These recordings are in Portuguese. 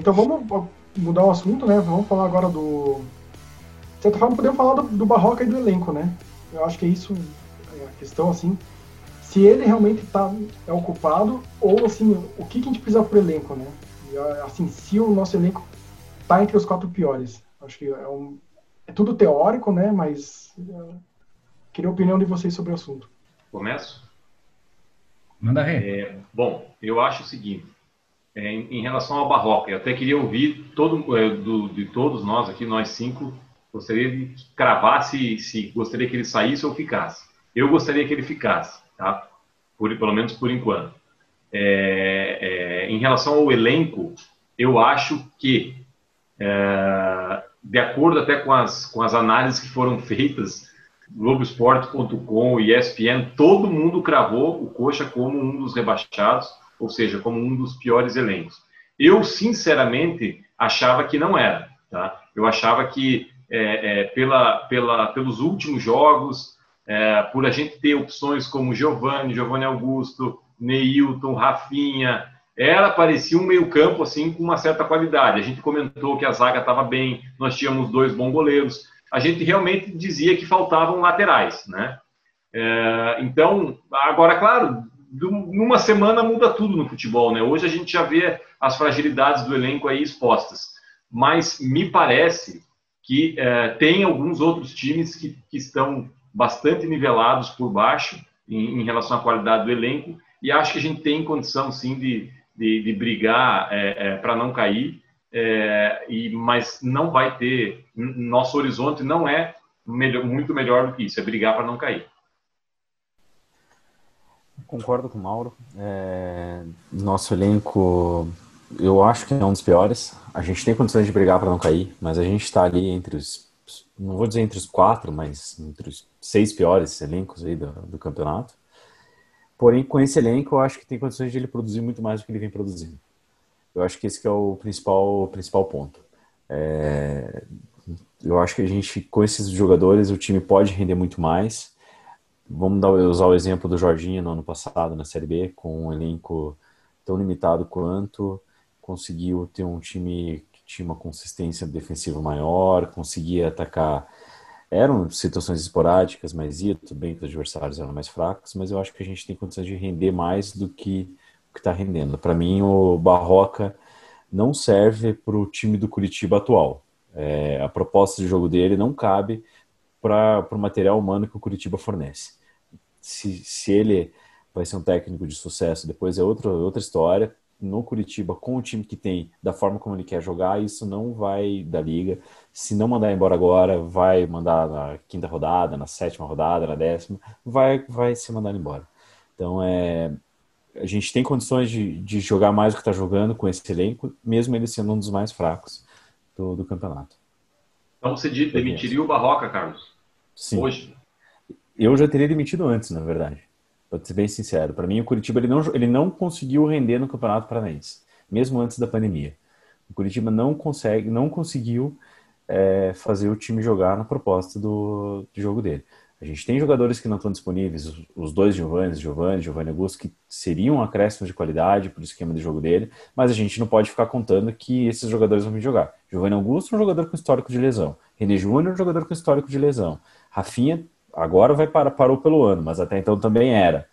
então vamos mudar o assunto, né? Vamos falar agora do. De certa forma, podemos falar do, do Barroca e do elenco, né? Eu acho que é isso é a questão, assim. Se ele realmente tá, é ocupado, ou assim, o que, que a gente precisa pro elenco, né? E, assim, se o nosso elenco tá entre os quatro piores. Acho que é, um, é tudo teórico, né? Mas uh, queria a opinião de vocês sobre o assunto. Começo? Manda ver. É, bom, eu acho o seguinte. É, em, relação ao Barroca, eu até queria ouvir todo, é, do, de todos nós aqui, nós cinco, gostaria de cravar se, se gostaria que ele saísse ou ficasse. Eu gostaria que ele ficasse, tá? Por, pelo menos por enquanto. É, é, em relação ao elenco, eu acho que, é, de acordo até com as, com as análises que foram feitas, Globoesporte.com e ESPN, todo mundo cravou o Coxa como um dos rebaixados, ou seja, como um dos piores elencos. Eu, sinceramente, achava que não era. Tá? Eu achava que, é, é, pela, pela, pelos últimos jogos, é, por a gente ter opções como Giovanni, Giovanni Augusto, Neilton, Rafinha, era parecia um meio campo assim com uma certa qualidade. A gente comentou que a zaga estava bem, nós tínhamos dois bons goleiros. A gente realmente dizia que faltavam laterais, né? É, então, agora, claro, numa semana muda tudo no futebol, né? Hoje a gente já vê as fragilidades do elenco aí expostas, mas me parece que é, tem alguns outros times que, que, estão bastante nivelados por baixo em, em, relação à qualidade do elenco e acho que a gente tem condição sim de, de, de brigar é, é, para não cair, é, e, mas não vai ter nosso horizonte não é melhor, muito melhor do que isso, é brigar para não cair. Concordo com o Mauro. É, nosso elenco, eu acho que é um dos piores. A gente tem condições de brigar para não cair, mas a gente está ali entre os, não vou dizer entre os quatro, mas entre os seis piores elencos aí do, do campeonato. Porém, com esse elenco, eu acho que tem condições de ele produzir muito mais do que ele vem produzindo. Eu acho que esse que é o principal, principal ponto. É, eu acho que a gente, com esses jogadores, o time pode render muito mais Vamos dar, usar o exemplo do Jorginho no ano passado na Série B, com um elenco tão limitado quanto, conseguiu ter um time que tinha uma consistência defensiva maior, conseguia atacar. Eram situações esporádicas, mas ia tudo bem que os adversários eram mais fracos, mas eu acho que a gente tem condições de render mais do que o que está rendendo. Para mim, o Barroca não serve para o time do Curitiba atual. É, a proposta de jogo dele não cabe para o material humano que o Curitiba fornece se, se ele vai ser um técnico de sucesso, depois é outra, outra história. No Curitiba, com o time que tem, da forma como ele quer jogar, isso não vai da liga. Se não mandar embora agora, vai mandar na quinta rodada, na sétima rodada, na décima, vai, vai ser mandado embora. Então, é, a gente tem condições de, de jogar mais do que está jogando com esse elenco, mesmo ele sendo um dos mais fracos do, do campeonato. Então você demitiria o Barroca, Carlos? Sim. Hoje? Eu já teria demitido antes, na verdade. Para ser bem sincero. Para mim, o Curitiba ele não, ele não conseguiu render no Campeonato Paranaense, mesmo antes da pandemia. O Curitiba não consegue, não conseguiu é, fazer o time jogar na proposta do, do jogo dele. A gente tem jogadores que não estão disponíveis, os dois Giovanni, Giovanni, Giovanni Augusto, que seriam um acréscimo de qualidade para o esquema de jogo dele, mas a gente não pode ficar contando que esses jogadores vão vir jogar. Giovanni Augusto é um jogador com histórico de lesão. René Júnior é um jogador com histórico de lesão. Rafinha Agora vai para, parou pelo ano, mas até então também era.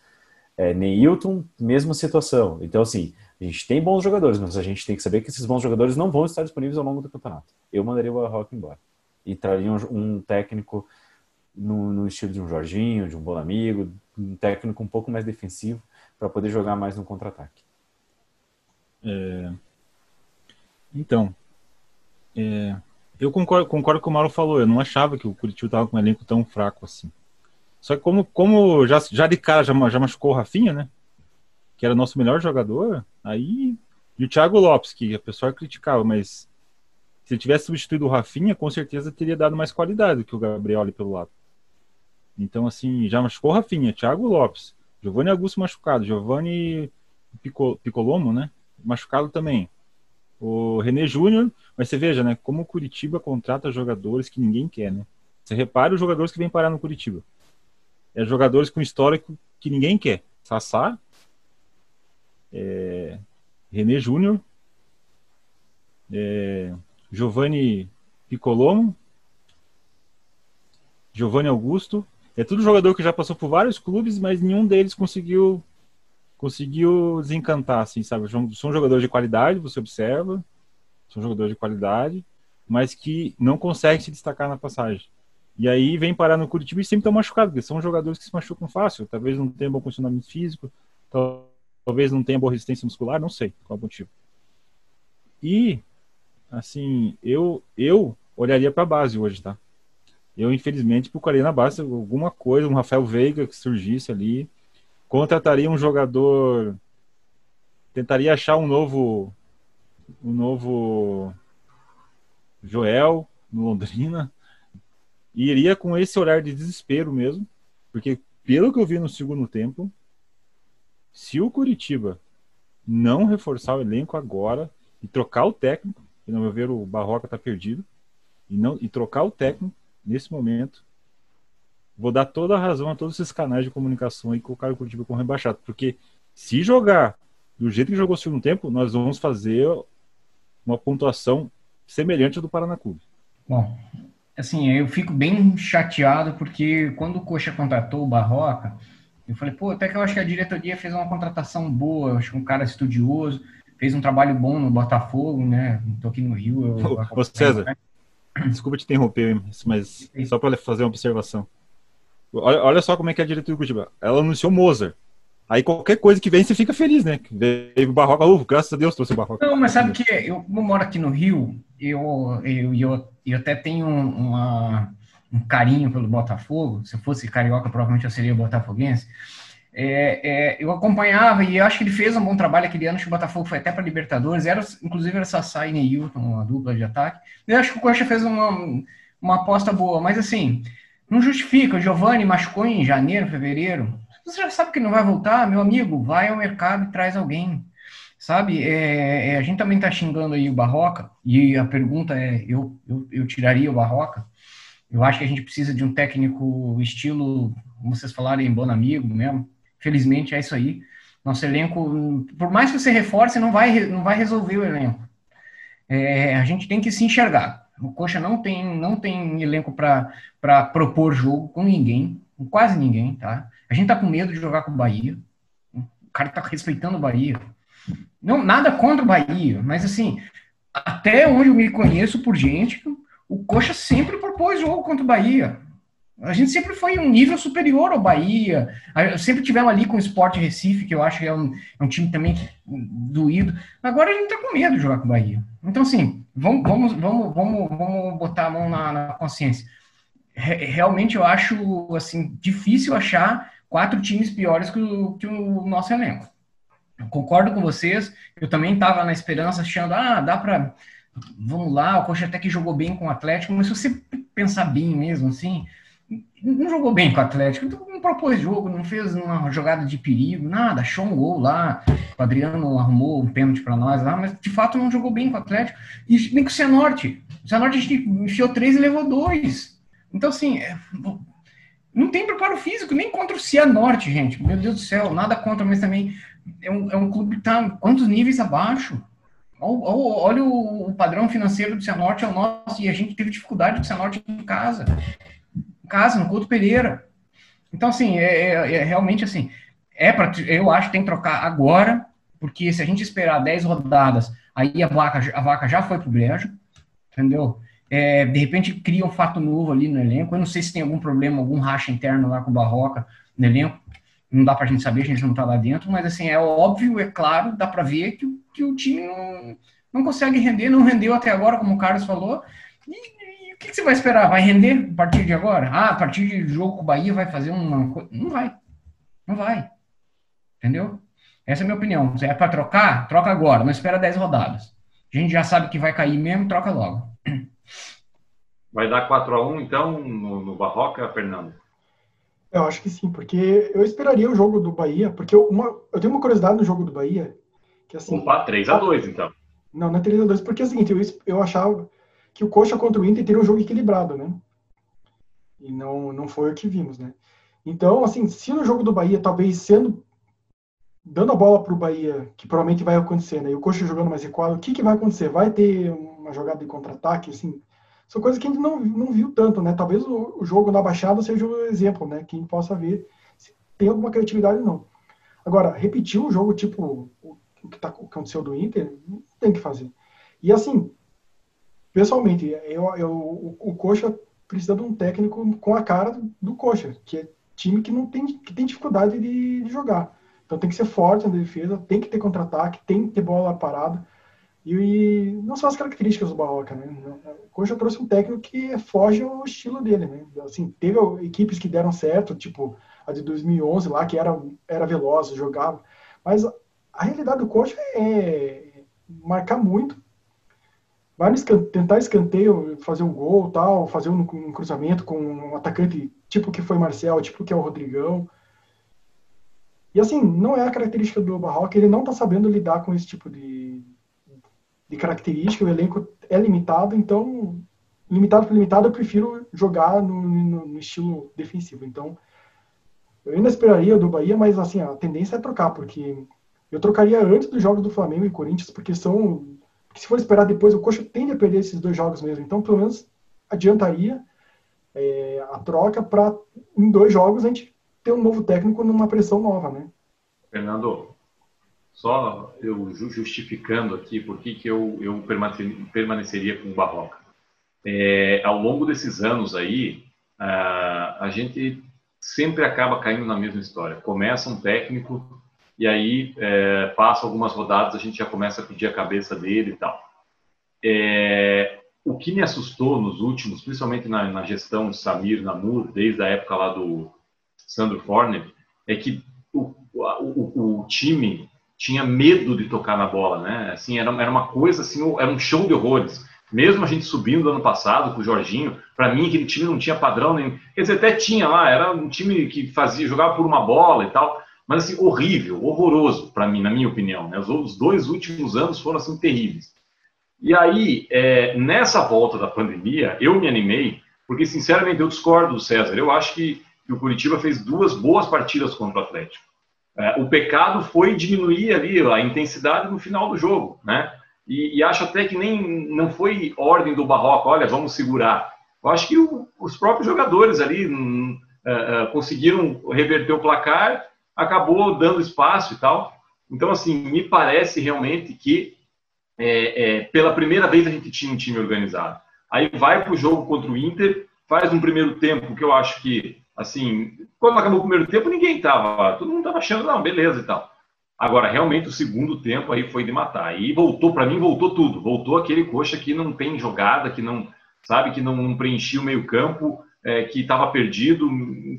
É, Neilton, mesma situação. Então, assim, a gente tem bons jogadores, mas a gente tem que saber que esses bons jogadores não vão estar disponíveis ao longo do campeonato. Eu mandaria o Rock embora. E traria um, um técnico no, no, estilo de um Jorginho, de um bom amigo, um técnico um pouco mais defensivo para poder jogar mais no contra-ataque. É... Então, é... Eu concordo, concordo com o Mauro falou. Eu não achava que o Curitiba estava com um elenco tão fraco assim. Só que como, como já, já de cara já, já machucou o Rafinha, né? Que era nosso melhor jogador, aí. E o Thiago Lopes, que a pessoa criticava, mas se ele tivesse substituído o Rafinha, com certeza teria dado mais qualidade do que o Gabriel ali pelo lado. Então, assim, já machucou o Rafinha, Thiago Lopes, Giovanni Augusto machucado, Giovanni Picolomo, né? Machucado também o René Júnior, mas você veja, né, como o Curitiba contrata jogadores que ninguém quer, né? Você repara os jogadores que vêm parar no Curitiba. É jogadores com histórico que ninguém quer. Sassá, é, René Júnior, é, Giovanni Piccolomo, Giovanni Augusto. É tudo jogador que já passou por vários clubes, mas nenhum deles conseguiu conseguiu desencantar, assim, sabe? São jogadores de qualidade, você observa, são jogadores de qualidade, mas que não conseguem se destacar na passagem. E aí vem parar no Curitiba e sempre estão machucados, porque são jogadores que se machucam fácil, talvez não tenham bom condicionamento físico, talvez não tenham boa resistência muscular, não sei qual é o motivo. E, assim, eu, eu olharia para a base hoje, tá? Eu, infelizmente, procuraria na base alguma coisa, um Rafael Veiga que surgisse ali, contrataria um jogador, tentaria achar um novo, um novo Joel no Londrina, e iria com esse olhar de desespero mesmo, porque pelo que eu vi no segundo tempo, se o Curitiba não reforçar o elenco agora e trocar o técnico, que no meu ver o Barroca está perdido, e não e trocar o técnico nesse momento, vou dar toda a razão a todos esses canais de comunicação e colocar o Curitiba como rebaixado, porque se jogar do jeito que jogou o segundo tempo, nós vamos fazer uma pontuação semelhante à do Paraná Clube. Bom, assim, eu fico bem chateado porque quando o Coxa contratou o Barroca, eu falei, pô, até que eu acho que a diretoria fez uma contratação boa, eu acho que um cara estudioso, fez um trabalho bom no Botafogo, né? Tô aqui no Rio. Eu, Ô, César, né? desculpa te interromper, mas só para fazer uma observação. Olha, olha só como é que é a diretoria do Curitiba. Ela anunciou Mozart. Aí qualquer coisa que vem, você fica feliz, né? Veio o Barroca, uh, graças a Deus trouxe o Barroca. Não, mas sabe que eu, eu moro aqui no Rio, eu, eu, eu, eu até tenho uma, um carinho pelo Botafogo. Se eu fosse carioca, provavelmente eu seria botafoguense. É, é, eu acompanhava e acho que ele fez um bom trabalho aquele ano. Acho que o Botafogo foi até para Libertadores. Era, inclusive era Sassá e Neilton, uma dupla de ataque. Eu acho que o Coxa fez uma, uma aposta boa, mas assim, não justifica. O Giovanni machucou em janeiro, fevereiro. Você já sabe que não vai voltar, meu amigo. Vai ao mercado e traz alguém. Sabe, é, é, a gente também está xingando aí o Barroca, e a pergunta é: eu, eu, eu tiraria o Barroca? Eu acho que a gente precisa de um técnico estilo, como vocês falaram, bom amigo mesmo. Felizmente é isso aí. Nosso elenco, por mais que você reforce, não vai, não vai resolver o elenco. É, a gente tem que se enxergar. O Coxa não tem, não tem elenco para propor jogo com ninguém, com quase ninguém, tá? A gente tá com medo de jogar com o Bahia. O cara tá respeitando o Bahia. Não, nada contra o Bahia, mas assim, até onde eu me conheço por gente, o Coxa sempre propôs jogo contra o Bahia. A gente sempre foi um nível superior ao Bahia. Sempre tivemos ali com o Sport Recife, que eu acho que é um, é um time também doído. Agora a gente tá com medo de jogar com o Bahia. Então, assim, vamos, vamos, vamos, vamos, vamos botar a mão na, na consciência. Realmente eu acho assim difícil achar quatro times piores que o, que o nosso elenco. Eu concordo com vocês. Eu também estava na esperança, achando, ah, dá para. Vamos lá, o Coxa até que jogou bem com o Atlético, mas se você pensar bem mesmo, assim, não jogou bem com o Atlético, então não propôs jogo, não fez uma jogada de perigo, nada, achou um gol lá, o Adriano arrumou um pênalti para nós lá, mas de fato não jogou bem com o Atlético, e nem com o Cianorte. O Cianorte a gente enfiou três e levou dois. Então, assim, é, não tem preparo físico, nem contra o Cianorte, gente. Meu Deus do céu, nada contra, mas também é um, é um clube que está quantos níveis abaixo? Olha o, padrão financeiro do Cianorte é o nosso, e a gente teve dificuldade com o Cianorte em casa casa, no Couto Pereira. Então, assim, é, é, é realmente assim, é para eu acho que tem que trocar agora, porque se a gente esperar 10 rodadas, aí a vaca, a vaca já foi pro brejo, entendeu? É, de repente cria um fato novo ali no elenco. Eu não sei se tem algum problema, algum racha interno lá com o Barroca no elenco. Não dá pra gente saber, a gente não tá lá dentro, mas assim, é óbvio, é claro, dá para ver que, que o time não, não consegue render, não rendeu até agora, como o Carlos falou, e o que, que, você vai esperar? Vai render a partir de agora? Ah, a partir de jogo com o Bahia vai fazer uma coisa. Não vai. Não vai. Entendeu? Essa é a minha opinião. Se é para trocar, troca agora. Não espera 10 rodadas. A gente já sabe que vai cair mesmo, troca logo. Vai dar 4 a 1 então no, no Barroca, Fernando? Eu acho que sim, porque eu esperaria o jogo do Bahia, porque eu, uma, eu tenho uma curiosidade no jogo do Bahia, que assim... Opa, 3 a 2 então. Não, não é 3 a 2 porque é o seguinte, eu, eu achava que o Coxa contra o Inter teria um jogo equilibrado, né? E não, não foi o que vimos, né? Então, assim, se no jogo do Bahia, talvez sendo dando a bola para o Bahia, que provavelmente vai acontecer, né? E o Coxa jogando mais recuado, o que, que vai acontecer? Vai ter uma jogada de contra-ataque, assim? São coisas que a gente não, não viu tanto, né? Talvez o, o jogo na Baixada seja o um exemplo, né? Quem possa ver se tem alguma criatividade ou não. Agora, repetir um jogo tipo o, o que, tá, o aconteceu do Inter, não tem que fazer. E assim, pessoalmente, eu, eu, o, o Coxa precisa de um técnico com a cara do Coxa, que é time que não tem, que tem dificuldade de, de jogar. Então tem que ser forte na defesa, tem que ter contra-ataque, tem que ter bola parada. E, não são as características do Barroca, né? Coxa trouxe um técnico que foge ao estilo dele, né? Assim, teve equipes que deram certo, tipo a de 2011 lá, que era, era veloz, jogava. Mas a realidade do Coxa é marcar muito, vai tentar escanteio, fazer um gol, tal, fazer um, um, cruzamento com um atacante tipo que foi Marcel, tipo que é o Rodrigão. E assim, não é a característica do Barroca, ele não está sabendo lidar com esse tipo de, de característica, o elenco é limitado, então, limitado por limitado, eu prefiro jogar no, no, no estilo defensivo. Então, eu ainda esperaria do Bahia, mas assim, a tendência é trocar, porque eu trocaria antes dos jogos do Flamengo e Corinthians, porque são que se for esperar depois, o Coxa tende a perder esses dois jogos mesmo. Então, pelo menos, adiantaria é, a troca para, em dois jogos, a gente ter um novo técnico numa pressão nova, né? Fernando, só eu justificando aqui por que, eu, eu permaneceria com o Barroca. É, ao longo desses anos aí, a, a gente sempre acaba caindo na mesma história. Começa um técnico e aí é, passa algumas rodadas, a gente já começa a pedir a cabeça dele e tal. É, o que me assustou nos últimos, principalmente na, na gestão Samir Namur, desde a época lá do Sandro Forner, é que o, o, o, time tinha medo de tocar na bola, né? Assim, era, era uma coisa assim, era um show de horrores. Mesmo a gente subindo ano passado com o Jorginho, para mim aquele time não tinha padrão nem, quer dizer, até tinha lá, era um time que fazia jogava por uma bola e tal, mas assim, horrível, horroroso para mim, na minha opinião. Né? Os dois últimos anos foram assim terríveis. E aí, é, nessa volta da pandemia, eu me animei, porque sinceramente eu discordo do César. Eu acho que, que o Curitiba fez duas boas partidas contra o Atlético. É, o pecado foi diminuir ali a intensidade no final do jogo, né? E, e, acho até que nem não foi ordem do Barroco, olha, vamos segurar. Eu acho que o, os próprios jogadores ali hum, uh, uh, conseguiram reverter o placar acabou dando espaço e tal. Então, assim, me parece realmente que é, é, pela primeira vez a gente tinha um time organizado. Aí vai para o jogo contra o Inter, faz um primeiro tempo que eu acho que, assim, quando acabou o primeiro tempo, ninguém estava, todo mundo estava achando, não, beleza e tal. Agora, realmente, o segundo tempo aí foi de matar. E voltou, para mim, voltou tudo. Voltou aquele coxa que não tem jogada, que não, sabe, que não, não preenchia o meio-campo, é, que estava perdido,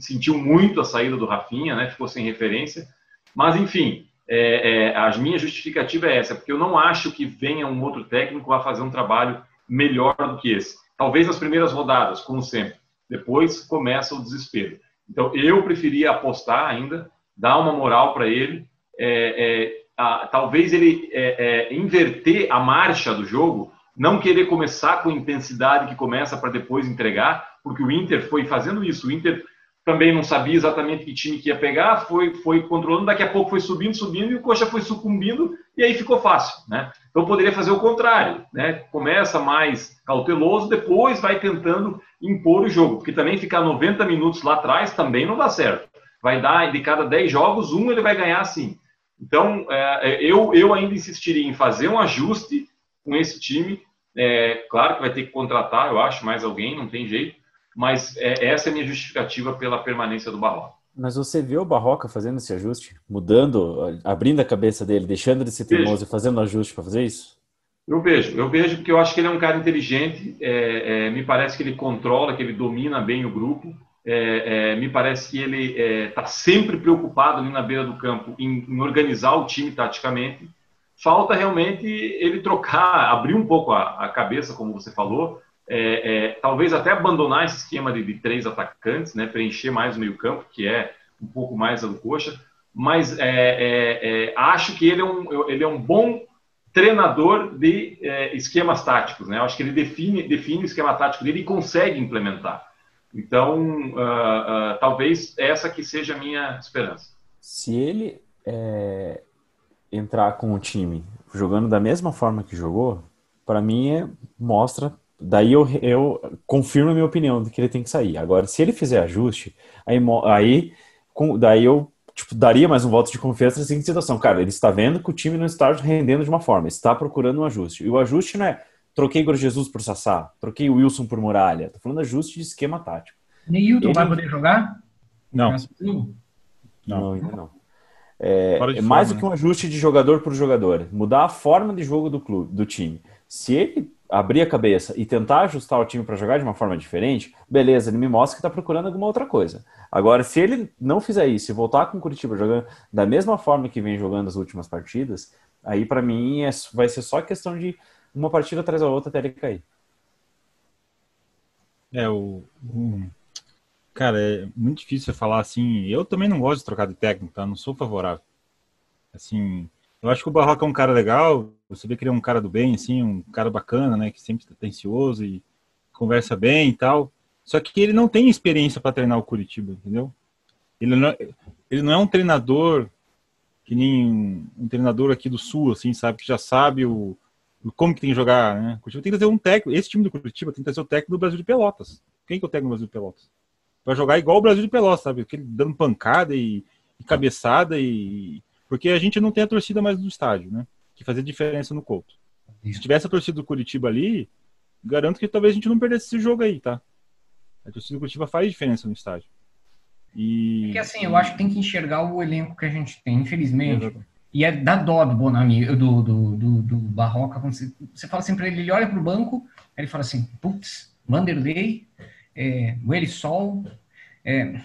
sentiu muito a saída do Rafinha, né? Ficou sem referência. Mas, enfim, é, é, a minha justificativa é essa, porque eu não acho que venha um outro técnico a fazer um trabalho melhor do que esse. Talvez nas primeiras rodadas, como sempre. Depois começa o desespero. Então, eu preferia apostar ainda, dar uma moral para ele, é, é, a, talvez ele é, inverter a marcha do jogo, não querer começar com intensidade que começa para depois entregar, porque o Inter foi fazendo isso. O Inter também não sabia exatamente que time que ia pegar, foi, foi controlando, daqui a pouco foi subindo, subindo, e o Coxa foi sucumbindo, e aí ficou fácil, né? Então poderia fazer o contrário, né? Começa mais cauteloso, depois vai tentando impor o jogo, porque também ficar 90 minutos lá atrás também não dá certo. Vai dar, de cada 10 jogos, um ele vai ganhar assim. Então, é, eu, eu ainda insistiria em fazer um ajuste com esse time. É, claro que vai ter que contratar, eu acho, mais alguém, não tem jeito mas é, essa é a minha justificativa pela permanência do Barroca. Mas você vê o Barroca fazendo esse ajuste? Mudando, abrindo a cabeça dele, deixando de ser teimoso e fazendo ajuste para fazer isso? Eu vejo, eu vejo porque eu acho que ele é um cara inteligente, é, é, me parece que ele controla, que ele domina bem o grupo, é, é me parece que ele está é, sempre preocupado ali na beira do campo em, em, organizar o time taticamente. Falta realmente ele trocar, abrir um pouco a, a cabeça, como você falou, é, talvez até abandonar esse esquema de, de, três atacantes, né, preencher mais o meio-campo, que é um pouco mais a do Coxa, mas acho que ele é, um, ele é um bom treinador de esquemas táticos. Né? Eu acho que ele define, define o esquema tático dele e consegue implementar. Então, uh, uh, talvez essa que seja a minha esperança. Se ele é, entrar com o time jogando da mesma forma que jogou, para mim é, mostra. Daí eu, eu confirmo a minha opinião de que ele tem que sair. Agora, se ele fizer ajuste, aí, aí com, daí eu tipo, daria mais um voto de confiança nessa situação. Cara, ele está vendo que o time não está rendendo de uma forma, está procurando um ajuste. E o ajuste não é troquei Igor Jesus por Sassá, troquei o Wilson por Muralha. Tô falando ajuste de esquema tático. Neilton ele... vai poder jogar? Não. Não, não ainda não. É, é mais do né? que um ajuste de jogador por jogador. Mudar a forma de jogo do clube, do time. Se ele abrir a cabeça e tentar ajustar o time para jogar de uma forma diferente, beleza, ele me mostra que está procurando alguma outra coisa. Agora, se ele não fizer isso e voltar com o Curitiba jogando da mesma forma que vem jogando as últimas partidas, aí para mim é, vai ser só questão de uma partida atrás da outra até ele cair. É, o, Cara, é muito difícil falar assim. Eu também não gosto de trocar de técnico, tá? Não sou favorável. Assim, eu acho que o Barroca é um cara legal. Você vê que ele é um cara do bem, assim, um cara bacana, né? Que sempre está atencioso e conversa bem e tal. Só que ele não tem experiência para treinar o Curitiba, entendeu? Ele não, ele não é um treinador que nem um, um, treinador aqui do Sul, assim, sabe? Que já sabe o, o como que tem que jogar, né? O Curitiba tem que trazer um técnico. Esse time do Curitiba tem que trazer o técnico do Brasil de Pelotas. Quem que é o técnico do Brasil de Pelotas? Vai jogar igual o Brasil de Pelotas, sabe? Aquele dando pancada e, e cabeçada e. Porque a gente não tem a torcida mais do estádio, né? Que fazia diferença no Couto. Se tivesse a torcida do Curitiba ali, garanto que talvez a gente não perdesse esse jogo aí, tá? A torcida do Curitiba faz diferença no estádio. E... É que assim, eu acho que tem que enxergar o elenco que a gente tem, infelizmente. Exato. E é da dó do Bonami, do, do, do, do Barroca. Quando você, você fala assim pra ele, ele olha pro banco, ele fala assim, putz, Vanderlei, é, o Ele Sol, é,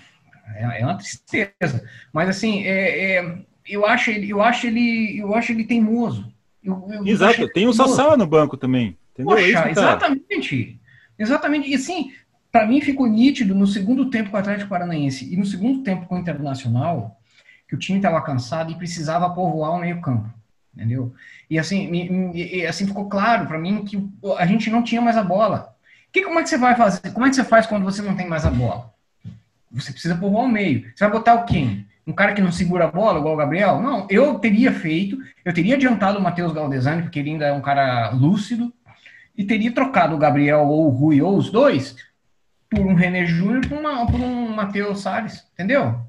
é, é uma tristeza. Mas assim, é, é, eu acho ele, eu acho ele, eu acho ele teimoso. Eu, eu Exato, tem o Sassá no banco também. Entendeu? Poxa, tá... exatamente. Exatamente. E assim, para mim ficou nítido no segundo tempo com o Atlético Paranaense e no segundo tempo com o Internacional que o time estava cansado e precisava povoar o meio-campo. Entendeu? E assim, e, e, assim ficou claro para mim que a gente não tinha mais a bola. Que, como é que você vai fazer? Como é que você faz quando você não tem mais a bola? Você precisa povoar o meio. Você vai botar o quem? Um cara que não segura a bola, igual o Gabriel? Não, eu teria feito, eu teria adiantado o Matheus Galdesani, porque ele ainda é um cara lúcido, e teria trocado o Gabriel ou o Rui, ou os dois, por um René Júnior por, por um Matheus Salles, entendeu?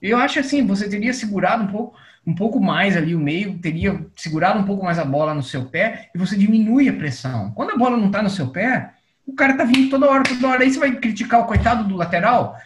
Eu acho assim, você teria segurado um pouco, um pouco mais ali o meio, teria segurado um pouco mais a bola no seu pé, e você diminui a pressão. Quando a bola não está no seu pé, o cara tá vindo toda hora, toda hora. Aí você vai criticar o coitado do lateral?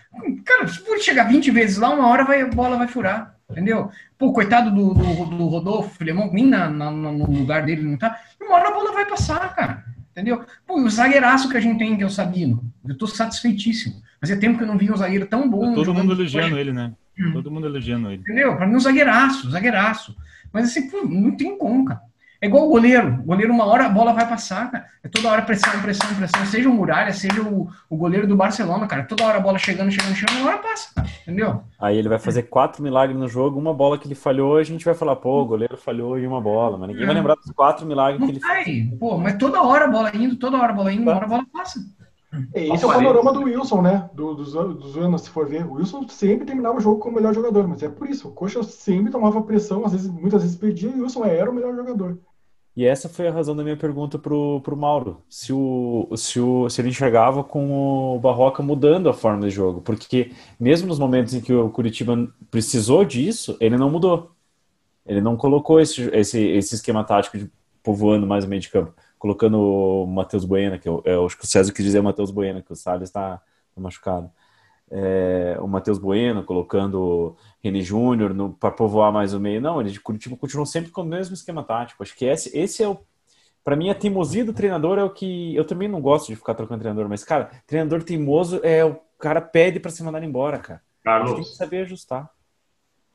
Cara, se for chegar 20 vezes lá, uma hora vai, a bola vai furar. Entendeu? Pô, coitado do, do, do Rodolfo Filemão, nem na, na, no lugar dele não tá. Uma hora a bola vai passar, cara. Entendeu? Pô, o zagueiraço que a gente tem, que é o Sabino. Eu tô satisfeitíssimo. Fazia tempo que eu não vi um zagueiro tão bom. Todo mundo elogiando ele, né? Hum. Todo mundo elogiando ele. Entendeu? Pra mim, um zagueiraço, zagueiraço. Mas assim, pô, não tem como, cara. É igual o goleiro. O goleiro, uma hora a bola vai passar, cara. É toda hora pressão, pressão, pressão. Seja o Muralha, seja o, o goleiro do Barcelona, cara. Toda hora a bola chegando, chegando, chegando, uma hora passa, cara. Entendeu? Aí ele vai fazer quatro milagres no jogo, uma bola que ele falhou, a gente vai falar, pô, o goleiro falhou em uma bola, mas ninguém é. vai lembrar dos quatro milagres Não que ele vai. fez. Pô, mas toda hora a bola indo, toda hora a bola indo, uma hora a bola passa. É, esse é o panorama do Wilson, né? Do, dos, dos anos, se for ver. O Wilson sempre terminava o jogo como o melhor jogador, mas é por isso. O Coxa sempre tomava pressão, às vezes, muitas vezes perdia, e o Wilson era o melhor jogador. E essa foi a razão da minha pergunta pro, pro Mauro. Se, o, se, o, se ele enxergava com o Barroca mudando a forma de jogo. Porque mesmo nos momentos em que o Curitiba precisou disso, ele não mudou. Ele não colocou esse, esse, esse esquema tático de povoando mais o meio de campo. Colocando o Matheus Buena, que eu, eu acho que o César quis dizer Matheus Buena, que o Salles está tá machucado é, o Matheus Bueno, colocando René Júnior para povoar mais o meio. Não, ele de Curitiba continuou sempre com o mesmo esquema tático. Acho que esse, esse é o. Para mim, a teimosia do treinador é o que. Eu também não gosto de ficar trocando treinador, mas, cara, treinador teimoso é o cara pede para se mandar embora, cara. Carlos. Tem que saber ajustar.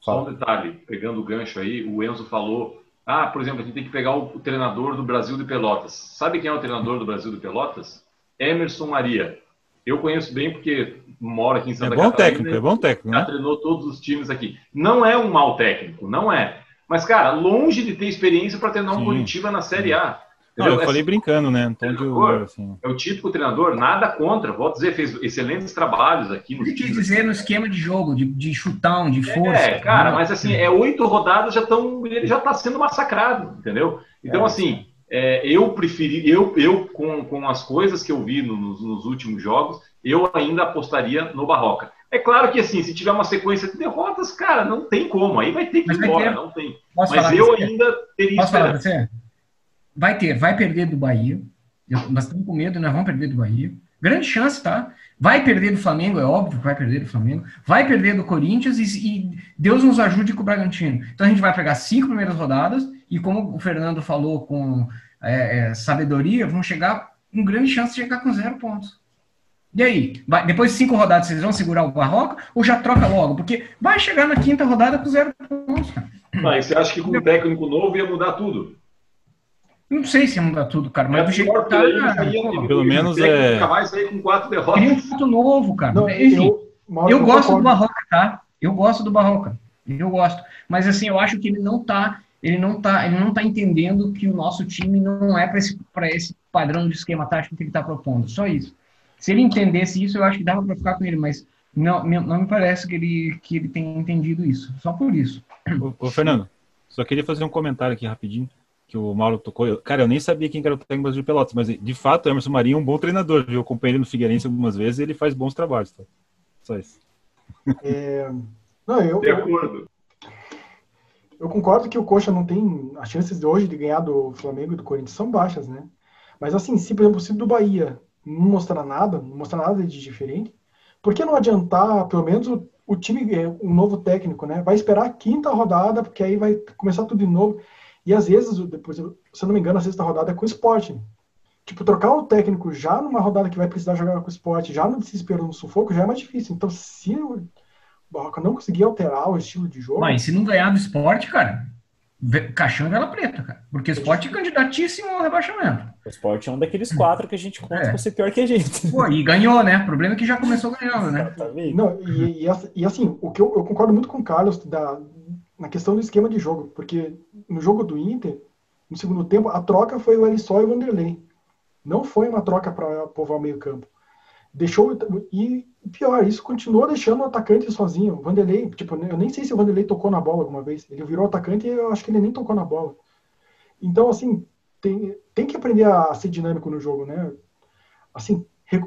Fala. Só um detalhe, pegando o gancho aí, o Enzo falou. Ah, por exemplo, a gente tem que pegar o treinador do Brasil de Pelotas. Sabe quem é o treinador do Brasil de Pelotas? Emerson Maria. Eu conheço bem porque moro aqui em Santa é bom Catarina. Técnico, é bom técnico, Já né? treinou todos os times aqui. Não é um mau técnico, não é. Mas, cara, longe de ter experiência para treinar um Curitiba na Série A. Não, eu falei brincando, né? Um tom de humor, assim. É o típico treinador, nada contra. Vou dizer, fez excelentes trabalhos aqui. No quis dizer no esquema de jogo, de, de chutão, de força. É, cara, mas assim, é oito rodadas já estão. Ele já está sendo massacrado, entendeu? Então, é, assim, é, eu preferi, eu, eu com, com as coisas que eu vi nos, nos últimos jogos, eu ainda apostaria no Barroca. É claro que assim, se tiver uma sequência de derrotas, cara, não tem como. Aí vai ter que ir embora, ter... não tem. Posso Mas eu ainda teria Posso esperança. Vai ter, vai perder do Bahia. Nós estamos com medo, nós vamos perder do Bahia. Grande chance, tá? Vai perder do Flamengo, é óbvio que vai perder do Flamengo. Vai perder do Corinthians e, e Deus nos ajude com o Bragantino. Então a gente vai pegar cinco primeiras rodadas e, como o Fernando falou com é, é, sabedoria, vão chegar com grande chance de chegar com zero pontos. E aí? Vai, depois de cinco rodadas, vocês vão segurar o Barroca ou já troca logo? Porque vai chegar na quinta rodada com zero pontos. Mas você acha que com um técnico novo ia mudar tudo? Não sei se ia mudar tudo, cara, mas é do jeito que tá. Aí, pelo menos é. Nunca mais sair com quatro derrotas. Queria um fato novo, cara. Não, Enfim, eu, eu gosto do Barroca, tá? Eu gosto do Barroca. Eu gosto. Mas assim, eu acho que ele não tá. Ele não tá, ele não tá entendendo que o nosso time não é para esse, esse padrão de esquema tático que ele está propondo. Só isso. Se ele entendesse isso, eu acho que dava para ficar com ele, mas não, não me parece que ele, que ele tenha entendido isso. Só por isso. Ô, ô Fernando, só queria fazer um comentário aqui rapidinho que o Mauro tocou. Eu, cara, eu nem sabia quem era o técnico de Pelotas, mas de fato o Emerson Marinho é um bom treinador, viu? Eu acompanhei ele no Figueirense algumas vezes e ele faz bons trabalhos. Tá? Só isso. É... Não, eu, de acordo. Eu, concordo que o Coxa não tem. As chances de hoje de ganhar do Flamengo e do Corinthians são baixas, né? Mas assim, se por exemplo, se do Bahia não mostrar nada, não mostrar nada de diferente, por que não adiantar, pelo menos, o, o time, é, um novo técnico, né? Vai esperar a quinta rodada, porque aí vai começar tudo de novo. E às vezes, depois, se eu não me engano, a sexta rodada é com o esporte. Tipo, trocar o técnico já numa rodada que vai precisar jogar com o esporte, já no desespero, no sufoco, já é mais difícil. Então, se o Barroca não conseguir alterar o estilo de jogo. Mas se não ganhar do esporte, cara, caixão de vela preta, cara. Porque o esporte é candidatíssimo ao rebaixamento. O esporte é um daqueles quatro que a gente conta é. pra ser pior que a gente. Pô, e ganhou, né? O problema é que já começou ganhando, né? Não, e, e, e assim, o que eu, eu, concordo muito com o Carlos da, na questão do esquema de jogo, porque no jogo do Inter, no segundo tempo, a troca foi o Elisó e o Vanderlei. Não foi uma troca para povoar o meio-campo. Deixou. E pior, isso continuou deixando o atacante sozinho. O Vanderlei, tipo, eu nem sei se o Vanderlei tocou na bola alguma vez. Ele virou atacante e eu acho que ele nem tocou na bola. Então, assim, tem, tem que aprender a ser dinâmico no jogo, né? Assim,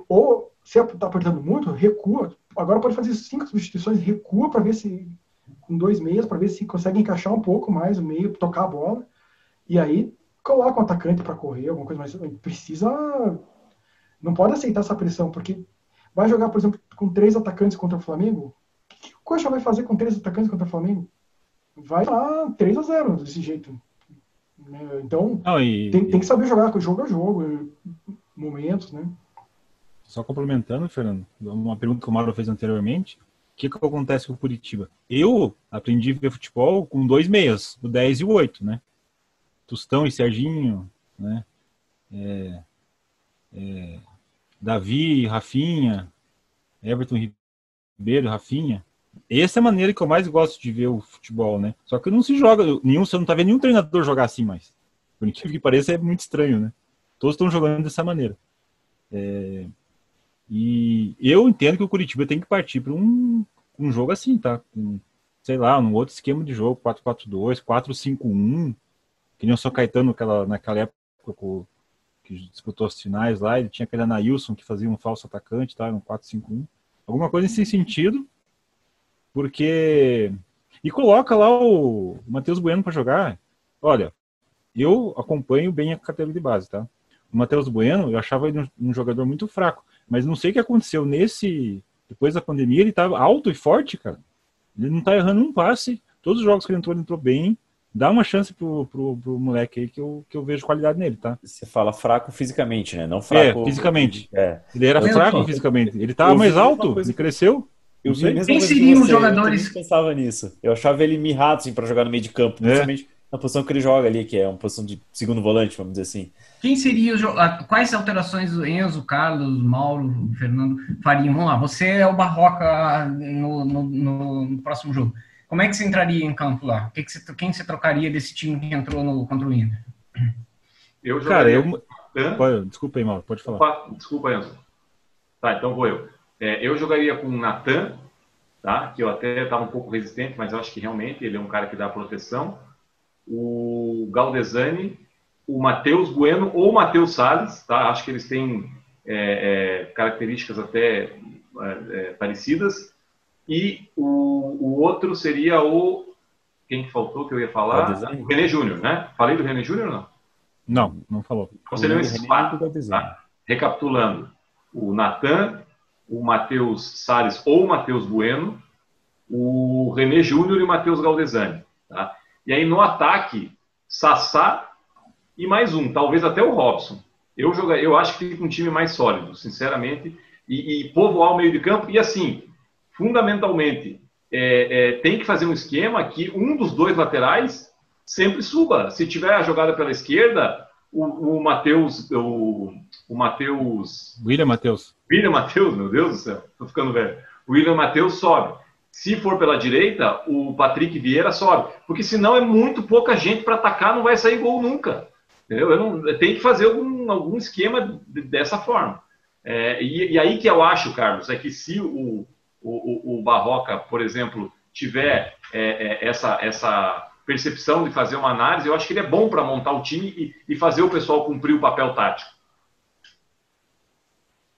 ou se tá apertando muito, recua. Agora pode fazer cinco substituições, recua para ver se com dois meias para ver se consegue encaixar um pouco mais o meio, tocar a bola. E aí coloca um atacante para correr, alguma coisa mais. Precisa. Não pode aceitar essa pressão, porque vai jogar, por exemplo, com três atacantes contra o Flamengo. O que, que o Coxa vai fazer com três atacantes contra o Flamengo? Vai lá 3 a 0 desse jeito. Né? Então, Não, e... tem, tem que saber jogar jogo a jogo, momentos, né? Só complementando, Fernando, uma pergunta que o Mauro fez anteriormente, o que, que acontece com o Curitiba? Eu aprendi a ver futebol com dois meias, o 10 e o 8, né? Tostão e Serginho, né? É, é, Davi, Rafinha, Everton Ribeiro, Rafinha. Essa é a maneira que eu mais gosto de ver o futebol, né? Só que não se joga, nenhum, você não tá vendo nenhum treinador jogar assim mais. Por incrível que pareça, é muito estranho, né? Todos estão jogando dessa maneira. É, e eu entendo que o Curitiba tem que partir para um, um jogo assim, tá? Um, sei lá, um outro esquema de jogo, 4-4-2, 4-5-1, que nem o São Caetano naquela, naquela época que disputou as finais lá, ele tinha aquele Anailson que fazia um falso atacante, tá? Um 4-5-1. Alguma coisa nesse sentido, porque. E coloca lá o Matheus Bueno para jogar. Olha, eu acompanho bem a categoria de base, tá? O Matheus Bueno, eu achava ele um jogador muito fraco. Mas não sei o que aconteceu nesse. Depois da pandemia, ele estava alto e forte, cara. Ele não tá errando um passe. Todos os jogos que ele entrou, ele entrou bem. Dá uma chance pro, pro, pro moleque aí que eu, que eu vejo qualidade nele, tá? Você fala fraco fisicamente, né? Não fraco. É, fisicamente. É. Ele era fraco fisicamente. Ele tava mais alto, ele cresceu. Eu vi Quem seriam os jogadores? Eu pensava nisso. Eu achava ele mirrado assim, para jogar no meio de campo, é. Na posição que ele joga ali, que é uma posição de segundo volante, vamos dizer assim. Quem seria o, quais alterações o Enzo, Carlos, Mauro, Fernando fariam? Vamos lá, você é o Barroca no, no, no próximo jogo. Como é que você entraria em campo lá? Que que você, quem você trocaria desse time que entrou no, contra o Inter? Eu Cara, jogaria... eu. Pode, desculpa aí, Mauro, pode falar. Opa, desculpa, Enzo. Tá, então vou eu. É, eu jogaria com o Natan, tá? que eu até estava um pouco resistente, mas eu acho que realmente ele é um cara que dá proteção. O Galdesani, o Matheus Bueno ou o Matheus Salles, tá? acho que eles têm é, é, características até é, é, parecidas. E o, o, outro seria o. Quem faltou que eu ia falar? O René Júnior, né? Falei do René Júnior ou não? Não, não falou. Então seriam esses quatro. Tá? Recapitulando: o Natan, o Matheus Salles ou o Matheus Bueno, o René Júnior e o Matheus Galdesani. Tá? E aí no ataque, Sassá e mais um, talvez até o Robson. Eu, joga, eu acho que fica um time mais sólido, sinceramente, e, e povoar o meio de campo. E assim, fundamentalmente, é, é, tem que fazer um esquema que um dos dois laterais sempre suba. Se tiver a jogada pela esquerda, o, o Matheus. O, o Matheus. William Matheus. William Matheus, meu Deus do céu, tô ficando velho. O William Matheus sobe. Se for pela direita, o Patrick Vieira sobe. Porque senão é muito pouca gente para atacar, não vai sair gol nunca. Entendeu? Eu não, tenho que fazer algum, algum esquema dessa forma. É, e, e, aí que eu acho, Carlos, é que se o, o, o Barroca, por exemplo, tiver é, é, essa, essa percepção de fazer uma análise, eu acho que ele é bom para montar o time e, e, fazer o pessoal cumprir o papel tático.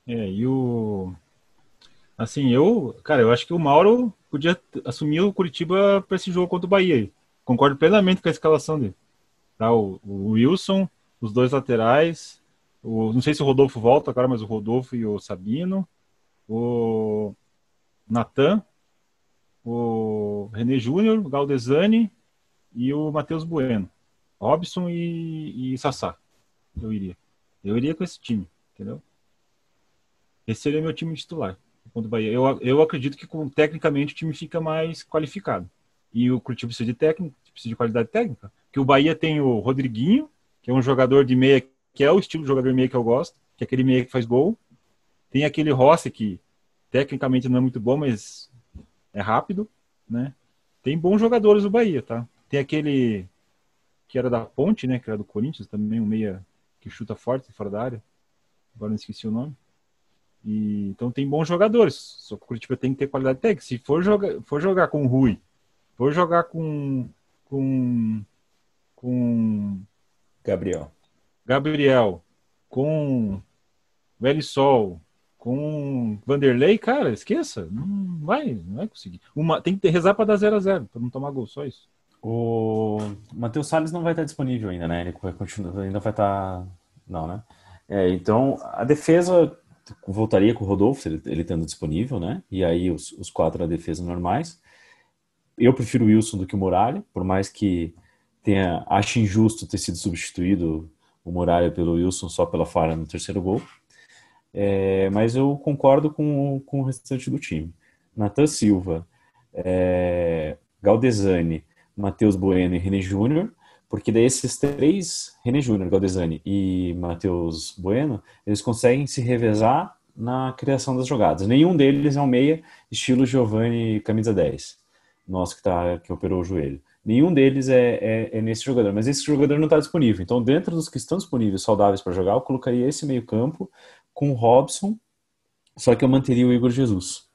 É, e o. Assim, eu. Cara, eu acho que o Mauro podia assumir o Curitiba para esse jogo contra o Bahia. Concordo plenamente com a escalação dele. Tá, o, o Wilson, os dois laterais, o, não sei se o Rodolfo volta agora, mas o Rodolfo e o Sabino, o Natan, o René Júnior, o Galdesani e o Matheus Bueno. Robson e, e Sassá. Eu iria. Eu iria com esse time, entendeu? Esse seria meu time titular contra o Bahia. Eu, eu acredito que com, tecnicamente o time fica mais qualificado. E o Curitiba precisa de técnica, precisa de qualidade técnica. Que o Bahia tem o Rodriguinho, que é um jogador de meia, que é o estilo de jogador meia que eu gosto, que é aquele meia que faz gol. Tem aquele Rossi, que tecnicamente não é muito bom, mas é rápido, né? Tem bons jogadores o Bahia, tá? Tem aquele que era da Ponte, né? Que era do Corinthians, também um meia que chuta forte fora da área. Agora não esqueci o nome. E, então tem bons jogadores. Só que o Curitiba tem que ter qualidade técnica. Se for jogar, for jogar com o Rui, for jogar com com com Gabriel. Gabriel, com Velho Sol, com Vanderlei, cara, esqueça. Não vai, não vai conseguir. Uma, tem que ter, rezar para dar 0 a 0 para não tomar gol, só isso. O Matheus Salles não vai estar disponível ainda, né? Ele vai continuar, ainda vai estar. Não, né? É, então, a defesa voltaria com o Rodolfo, ele, ele tendo disponível, né? E aí os, os quatro na defesa normais. Eu prefiro o Wilson do que o Muralha, por mais que tenha, ache injusto ter sido substituído o Muralha pelo Wilson só pela falha no terceiro gol. É, mas eu concordo com, com o restante do time. Natan Silva, é, Galdesani, Matheus Bueno e René Júnior, porque daí esses três, René Júnior, Galdesani e Matheus Bueno, eles conseguem se revezar na criação das jogadas. Nenhum deles é um meia estilo Giovanni camisa 10, nosso que, tá, que operou o joelho. Nenhum deles é, é, é nesse jogador, mas esse jogador não está disponível. Então, dentro dos que estão disponíveis, saudáveis para jogar, eu colocaria esse meio campo com o Robson, só que eu manteria o Igor Jesus.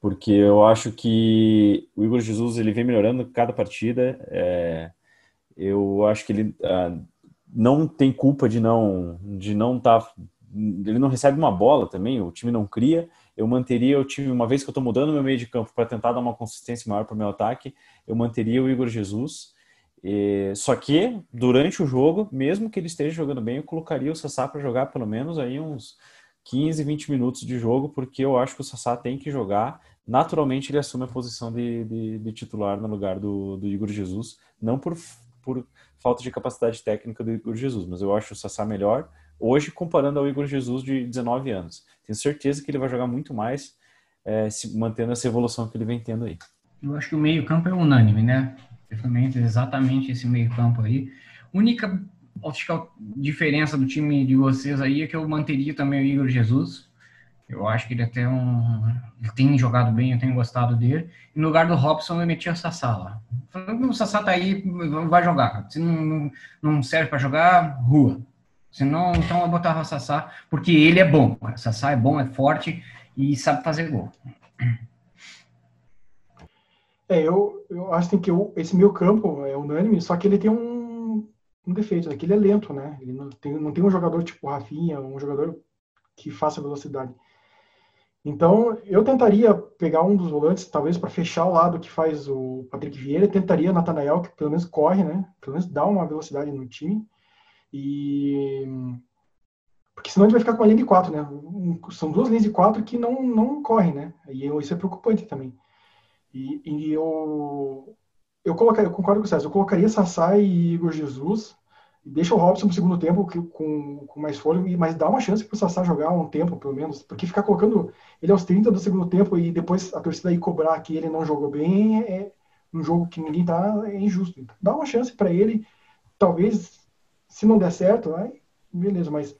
Porque eu acho que o Igor Jesus ele vem melhorando cada partida. É, eu acho que ele ah, não tem culpa de não de não estar. Tá, ele não recebe uma bola também, o time não cria eu manteria o time, uma vez que eu estou mudando meu meio de campo para tentar dar uma consistência maior para o meu ataque, eu manteria o Igor Jesus. E, só que, durante o jogo, mesmo que ele esteja jogando bem, eu colocaria o Sassá para jogar pelo menos aí uns 15, 20 minutos de jogo, porque eu acho que o Sassá tem que jogar. Naturalmente, ele assume a posição de, de, de titular no lugar do, do Igor Jesus, não por, por falta de capacidade técnica do Igor Jesus, mas eu acho o Sassá melhor hoje comparando ao Igor Jesus de 19 anos. Tenho certeza que ele vai jogar muito mais, é, se, mantendo essa evolução que ele vem tendo aí. Eu acho que o meio-campo é unânime, né? Exatamente, esse meio-campo aí. Única acho que a diferença do time de vocês aí é que eu manteria também o Igor Jesus. Eu acho que ele até um. Ele tem jogado bem, eu tenho gostado dele. E no lugar do Robson, eu metia o Sassá lá. Falando o Sassá tá aí, vai jogar. Se não, não serve para jogar, rua. Senão, então eu botava o Sassá, porque ele é bom. O Sassá é bom, é forte e sabe fazer gol. É, eu, eu acho assim, que eu, esse meu campo é unânime, só que ele tem um, um defeito, né? Que ele é lento, né? Ele não tem, não tem um jogador tipo Rafinha, um jogador que faça velocidade. Então, eu tentaria pegar um dos volantes, talvez para fechar o lado que faz o Patrick Vieira, tentaria Natanael, que pelo menos corre, né? Pelo menos dá uma velocidade no time. E. Porque senão a gente vai ficar com a linha de quatro, né? São duas linhas de quatro que não, não correm, né? E isso é preocupante também. E, e eu. Eu, colocaria, eu concordo com o César, eu colocaria Sassá e Igor Jesus deixa o Robson no segundo tempo com, com mais fôlego, mas dá uma chance para o Sassá jogar um tempo, pelo menos, porque ficar colocando ele aos 30 do segundo tempo e depois a torcida aí cobrar que ele não jogou bem é um jogo que ninguém tá é injusto. Então, dá uma chance para ele, talvez, se não der certo, aí, beleza, mas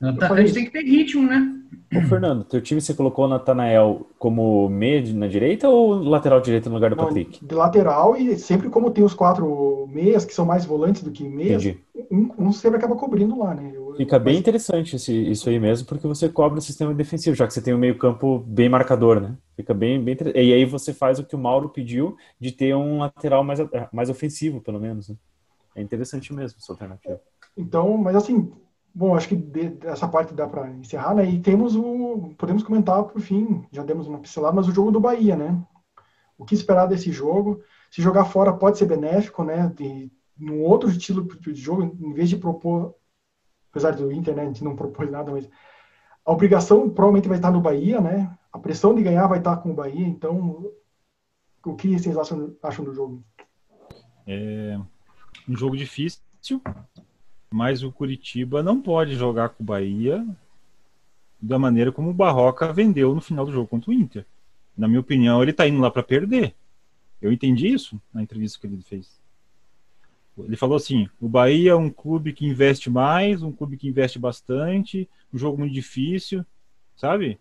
o atacante tem que ter ritmo, né? Ô, Fernando, teu time você colocou o Natanael como meia na direita ou lateral direito no lugar do Não, Patrick? De lateral e sempre como tem os quatro meias, que são mais volantes do que meias, um, um, sempre acaba cobrindo lá, né? Eu, Fica bem interessante esse, isso aí mesmo, porque você cobre o sistema defensivo, já que você tem um meio campo bem marcador, né? Fica bem, bem E aí você faz o que o Mauro pediu de ter um lateral mais, mais ofensivo, pelo menos. Né? É interessante mesmo essa alternativa. Então, mas assim, Bom, acho que de, essa parte dá para encerrar, né? E temos o. Podemos comentar por fim, já demos uma pincelada, mas o jogo do Bahia, né? O que esperar desse jogo? Se jogar fora pode ser benéfico, né? De, num outro estilo de jogo, em vez de propor, apesar do Inter, né? A gente não propôs nada, mas a obrigação provavelmente vai estar no Bahia, né? A pressão de ganhar vai estar com o Bahia, então o que vocês acham, acham do jogo? É um jogo difícil, mas o Curitiba não pode jogar com o Bahia da maneira como o Barroca vendeu no final do jogo contra o Inter. Na minha opinião, ele está indo lá para perder. Eu entendi isso na entrevista que ele fez. Ele falou assim: o Bahia é um clube que investe mais, um clube que investe bastante, um jogo muito difícil, sabe?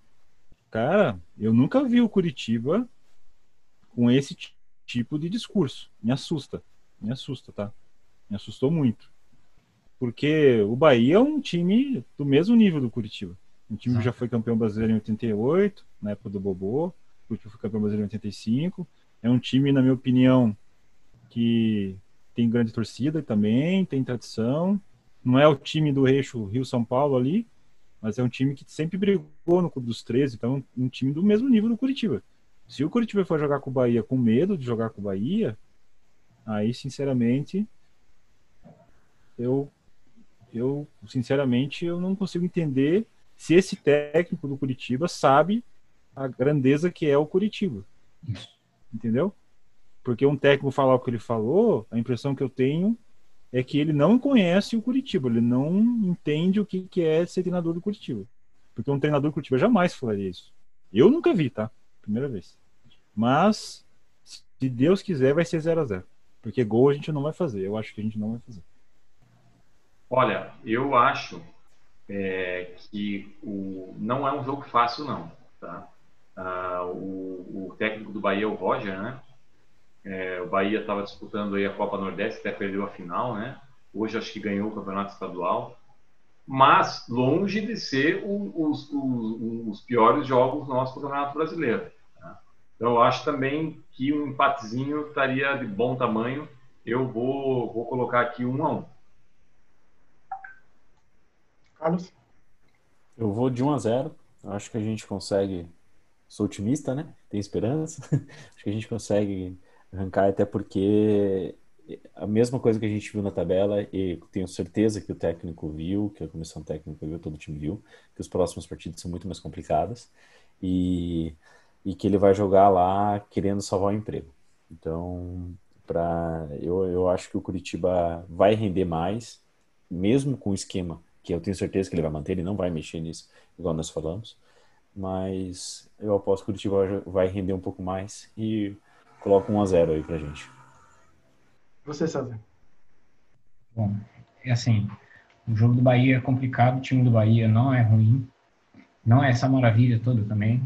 Cara, eu nunca vi o Curitiba com esse tipo de discurso. Me assusta, me assusta, tá? Me assustou muito. Porque o Bahia é um time do mesmo nível do Curitiba. Um time que já foi campeão brasileiro em 88, na época do Bobô. O Curitiba foi campeão brasileiro em 85. É um time, na minha opinião, que tem grande torcida também, tem tradição. Não é o time do eixo Rio-São Paulo ali, mas é um time que sempre brigou no Clube dos 13, então é um time do mesmo nível do Curitiba. Se o Curitiba for jogar com o Bahia com medo de jogar com o Bahia, aí, sinceramente, eu eu, sinceramente, eu não consigo entender se esse técnico do Curitiba sabe a grandeza que é o Curitiba. Entendeu? Porque um técnico falar o que ele falou, a impressão que eu tenho é que ele não conhece o Curitiba, ele não entende o que, que é ser treinador do Curitiba. Porque um treinador do Curitiba jamais falaria isso. Eu nunca vi, tá? Primeira vez. Mas, se Deus quiser, vai ser 0 a 0 Porque gol a gente não vai fazer. Eu acho que a gente não vai fazer. Olha, eu acho é, que o, não é um jogo fácil, não. Tá? Ah, o, o, técnico do Bahia é o Roger, né? É, o Bahia estava disputando aí a Copa Nordeste, até perdeu a final, né? Hoje acho que ganhou o campeonato estadual. Mas longe de ser o, os, os, os, piores jogos do Campeonato Brasileiro. Tá? Então eu acho também que um empatezinho estaria de bom tamanho. Eu vou, vou colocar aqui um a um. Carlos? Eu vou de 1 a 0. Acho que a gente consegue. Sou otimista, né? Tem esperança. Acho que a gente consegue arrancar, até porque a mesma coisa que a gente viu na tabela, e tenho certeza que o técnico viu, que a comissão técnica viu, todo o time viu, que os próximos partidos são muito mais complicados e, e que ele vai jogar lá querendo salvar o emprego. Então, pra, eu, eu acho que o Curitiba vai render mais, mesmo com o esquema que eu tenho certeza que ele vai manter, ele não vai mexer nisso, igual nós falamos. Mas eu aposto que o Curitiba vai render um pouco mais e coloca um a 0 aí pra gente. Você, César? Bom, é assim, o jogo do Bahia é complicado, o time do Bahia não é ruim, não é essa maravilha toda também,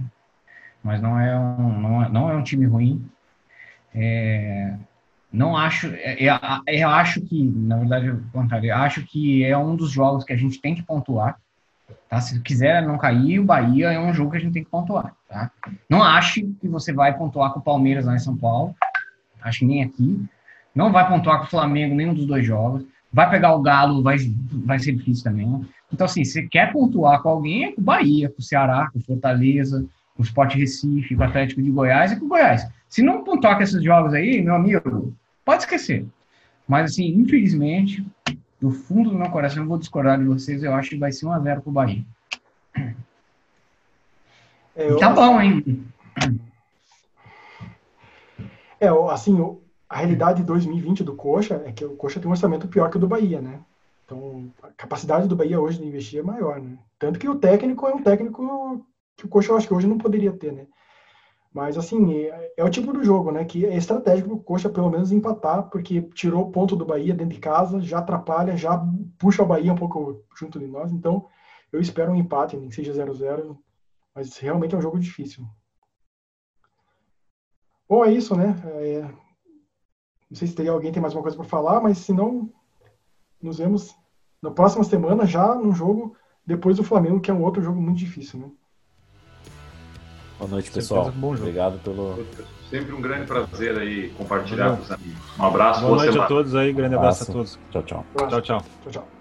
mas não é um, não é, não é um time ruim. É, Não acho, eu, eu acho que, na verdade, o contrário, eu acho que é um dos jogos que a gente tem que pontuar. Tá? Se quiser não cair, o Bahia é um jogo que a gente tem que pontuar. Tá? Não acho que você vai pontuar com o Palmeiras lá em São Paulo. Acho que nem aqui. Não vai pontuar com o Flamengo nenhum dos dois jogos. Vai pegar o Galo, vai, vai ser difícil também. Então, assim, se quer pontuar com alguém, é com o Bahia, com o Ceará, com o Fortaleza, com o Sport Recife, com o Atlético de Goiás e com o Goiás. Se não pontuar com esses jogos aí, meu amigo, pode esquecer. Mas, assim, infelizmente, no fundo do meu coração, eu vou discordar de vocês, eu acho que vai ser 1x0 pro Bahia. É, eu... Tá bom, hein? É, assim, a realidade de 2020 do Coxa é que o Coxa tem um orçamento pior que o do Bahia, né? Então, a capacidade do Bahia hoje de investir é maior, né? Tanto que o técnico é um técnico que o Coxa eu acho que hoje não poderia ter, né? Mas, assim, é, é o tipo do jogo, né? Que é estratégico o Coxa pelo menos empatar, porque tirou o ponto do Bahia dentro de casa, já atrapalha, já puxa o Bahia um pouco junto de nós. Então, eu espero um empate, nem que seja 0-0, mas realmente é um jogo difícil. Bom, é isso, né? É... Não sei se teria alguém tem mais alguma coisa para falar, mas se não, nos vemos na próxima semana já no jogo depois do Flamengo, que é um outro jogo muito difícil, né? Boa noite, pessoal. Bom Obrigado pelo. Sempre um grande prazer aí compartilhar com os amigos. Um abraço. Boa, boa noite semana. a todos aí, grande abraço, abraço a todos. Tchau, tchau. Tchau, tchau. Tchau, tchau.